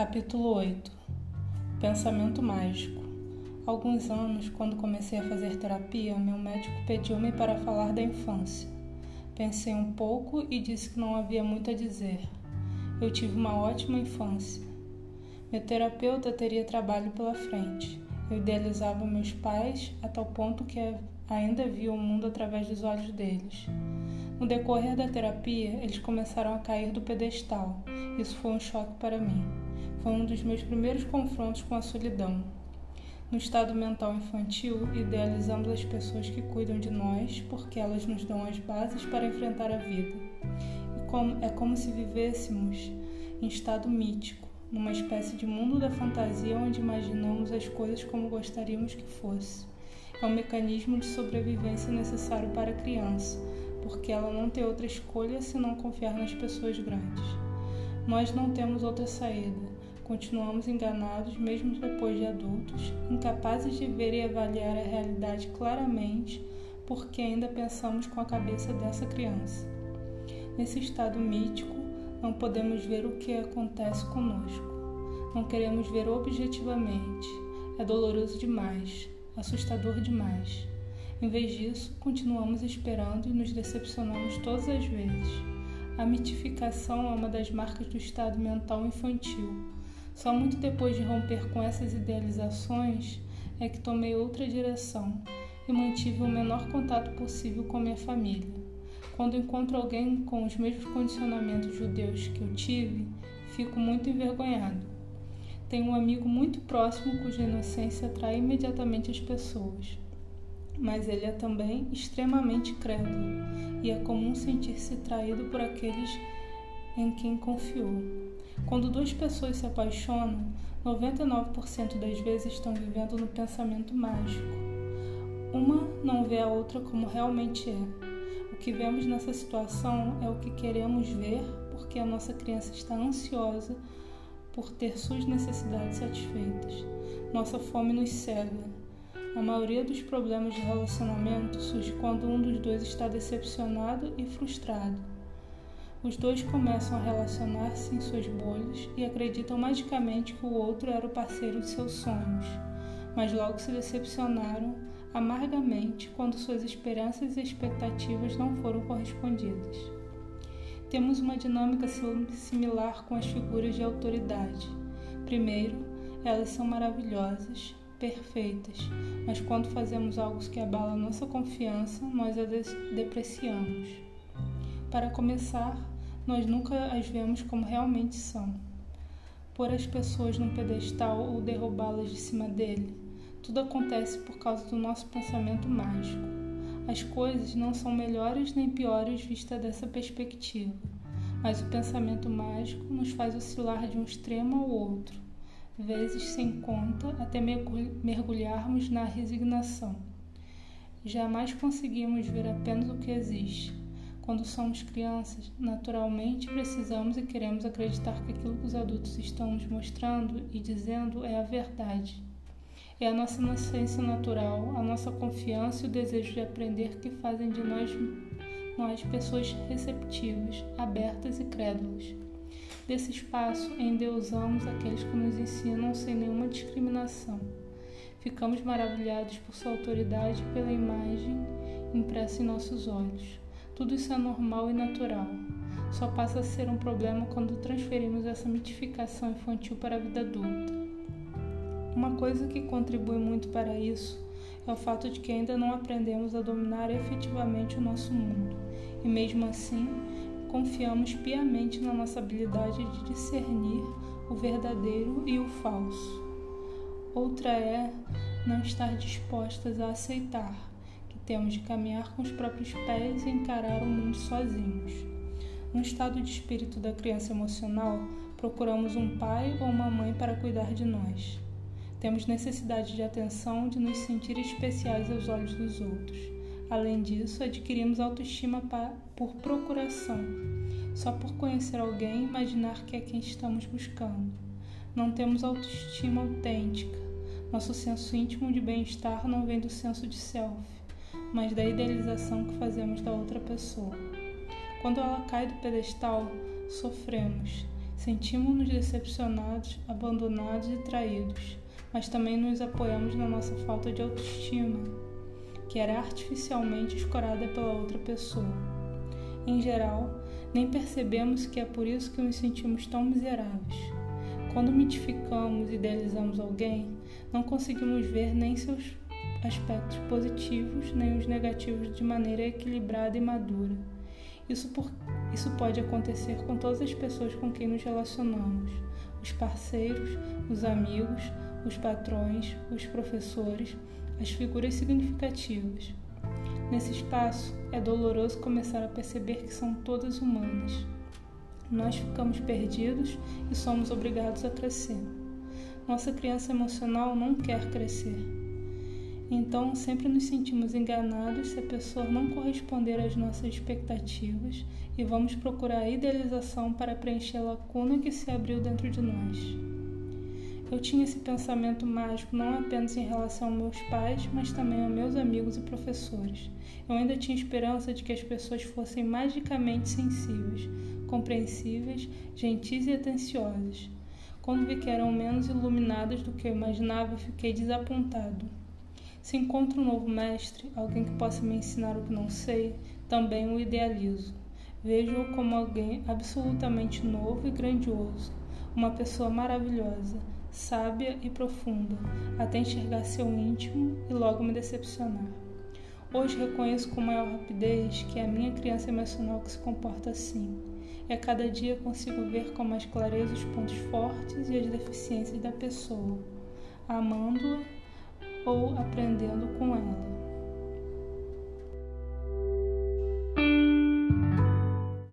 Capítulo 8 Pensamento Mágico alguns anos, quando comecei a fazer terapia, meu médico pediu-me para falar da infância. Pensei um pouco e disse que não havia muito a dizer. Eu tive uma ótima infância. Meu terapeuta teria trabalho pela frente. Eu idealizava meus pais a tal ponto que ainda via o mundo através dos olhos deles. No decorrer da terapia, eles começaram a cair do pedestal. Isso foi um choque para mim. Foi um dos meus primeiros confrontos com a solidão. No estado mental infantil, idealizamos as pessoas que cuidam de nós porque elas nos dão as bases para enfrentar a vida. Como, é como se vivêssemos em estado mítico, numa espécie de mundo da fantasia onde imaginamos as coisas como gostaríamos que fosse. É um mecanismo de sobrevivência necessário para a criança, porque ela não tem outra escolha senão confiar nas pessoas grandes. Nós não temos outra saída Continuamos enganados mesmo depois de adultos, incapazes de ver e avaliar a realidade claramente, porque ainda pensamos com a cabeça dessa criança. Nesse estado mítico, não podemos ver o que acontece conosco. Não queremos ver objetivamente. É doloroso demais, assustador demais. Em vez disso, continuamos esperando e nos decepcionamos todas as vezes. A mitificação é uma das marcas do estado mental infantil só muito depois de romper com essas idealizações é que tomei outra direção e mantive o menor contato possível com minha família. Quando encontro alguém com os mesmos condicionamentos judeus que eu tive, fico muito envergonhado. Tenho um amigo muito próximo cuja inocência atrai imediatamente as pessoas, mas ele é também extremamente crédulo e é comum sentir-se traído por aqueles em quem confiou. Quando duas pessoas se apaixonam, 99% das vezes estão vivendo no pensamento mágico. Uma não vê a outra como realmente é. O que vemos nessa situação é o que queremos ver porque a nossa criança está ansiosa por ter suas necessidades satisfeitas. Nossa fome nos cega. A maioria dos problemas de relacionamento surge quando um dos dois está decepcionado e frustrado. Os dois começam a relacionar-se em suas bolhas e acreditam magicamente que o outro era o parceiro de seus sonhos, mas logo se decepcionaram amargamente quando suas esperanças e expectativas não foram correspondidas. Temos uma dinâmica similar com as figuras de autoridade. Primeiro, elas são maravilhosas, perfeitas, mas quando fazemos algo que abala nossa confiança, nós as depreciamos. Para começar, nós nunca as vemos como realmente são. Pôr as pessoas num pedestal ou derrubá-las de cima dele, tudo acontece por causa do nosso pensamento mágico. As coisas não são melhores nem piores vista dessa perspectiva, mas o pensamento mágico nos faz oscilar de um extremo ao outro, vezes sem conta, até mergulharmos na resignação. Jamais conseguimos ver apenas o que existe, quando somos crianças, naturalmente precisamos e queremos acreditar que aquilo que os adultos estão nos mostrando e dizendo é a verdade. É a nossa inocência natural, a nossa confiança e o desejo de aprender que fazem de nós, nós pessoas receptivas, abertas e crédulas. Desse espaço, endeusamos aqueles que nos ensinam sem nenhuma discriminação. Ficamos maravilhados por sua autoridade e pela imagem impressa em nossos olhos. Tudo isso é normal e natural. Só passa a ser um problema quando transferimos essa mitificação infantil para a vida adulta. Uma coisa que contribui muito para isso é o fato de que ainda não aprendemos a dominar efetivamente o nosso mundo, e mesmo assim, confiamos piamente na nossa habilidade de discernir o verdadeiro e o falso. Outra é não estar dispostas a aceitar temos de caminhar com os próprios pés e encarar o mundo sozinhos. No estado de espírito da criança emocional, procuramos um pai ou uma mãe para cuidar de nós. Temos necessidade de atenção, de nos sentir especiais aos olhos dos outros. Além disso, adquirimos autoestima por procuração, só por conhecer alguém imaginar que é quem estamos buscando. Não temos autoestima autêntica. Nosso senso íntimo de bem-estar não vem do senso de self mas da idealização que fazemos da outra pessoa. Quando ela cai do pedestal, sofremos. Sentimos-nos decepcionados, abandonados e traídos, mas também nos apoiamos na nossa falta de autoestima, que era artificialmente escorada pela outra pessoa. Em geral, nem percebemos que é por isso que nos sentimos tão miseráveis. Quando mitificamos e idealizamos alguém, não conseguimos ver nem seus aspectos positivos nem os negativos de maneira equilibrada e madura. Isso, por, isso pode acontecer com todas as pessoas com quem nos relacionamos: os parceiros, os amigos, os patrões, os professores, as figuras significativas. Nesse espaço, é doloroso começar a perceber que são todas humanas. Nós ficamos perdidos e somos obrigados a crescer. Nossa criança emocional não quer crescer então, sempre nos sentimos enganados se a pessoa não corresponder às nossas expectativas e vamos procurar a idealização para preencher a lacuna que se abriu dentro de nós. Eu tinha esse pensamento mágico não apenas em relação aos meus pais, mas também aos meus amigos e professores. Eu ainda tinha esperança de que as pessoas fossem magicamente sensíveis, compreensíveis, gentis e atenciosas. Quando vi que eram menos iluminadas do que eu imaginava, fiquei desapontado. Se encontro um novo mestre, alguém que possa me ensinar o que não sei, também o idealizo. Vejo-o como alguém absolutamente novo e grandioso, uma pessoa maravilhosa, sábia e profunda, até enxergar seu íntimo e logo me decepcionar. Hoje reconheço com maior rapidez que é a minha criança emocional que se comporta assim. E a cada dia consigo ver com mais clareza os pontos fortes e as deficiências da pessoa, amando-a ou aprendendo com ela.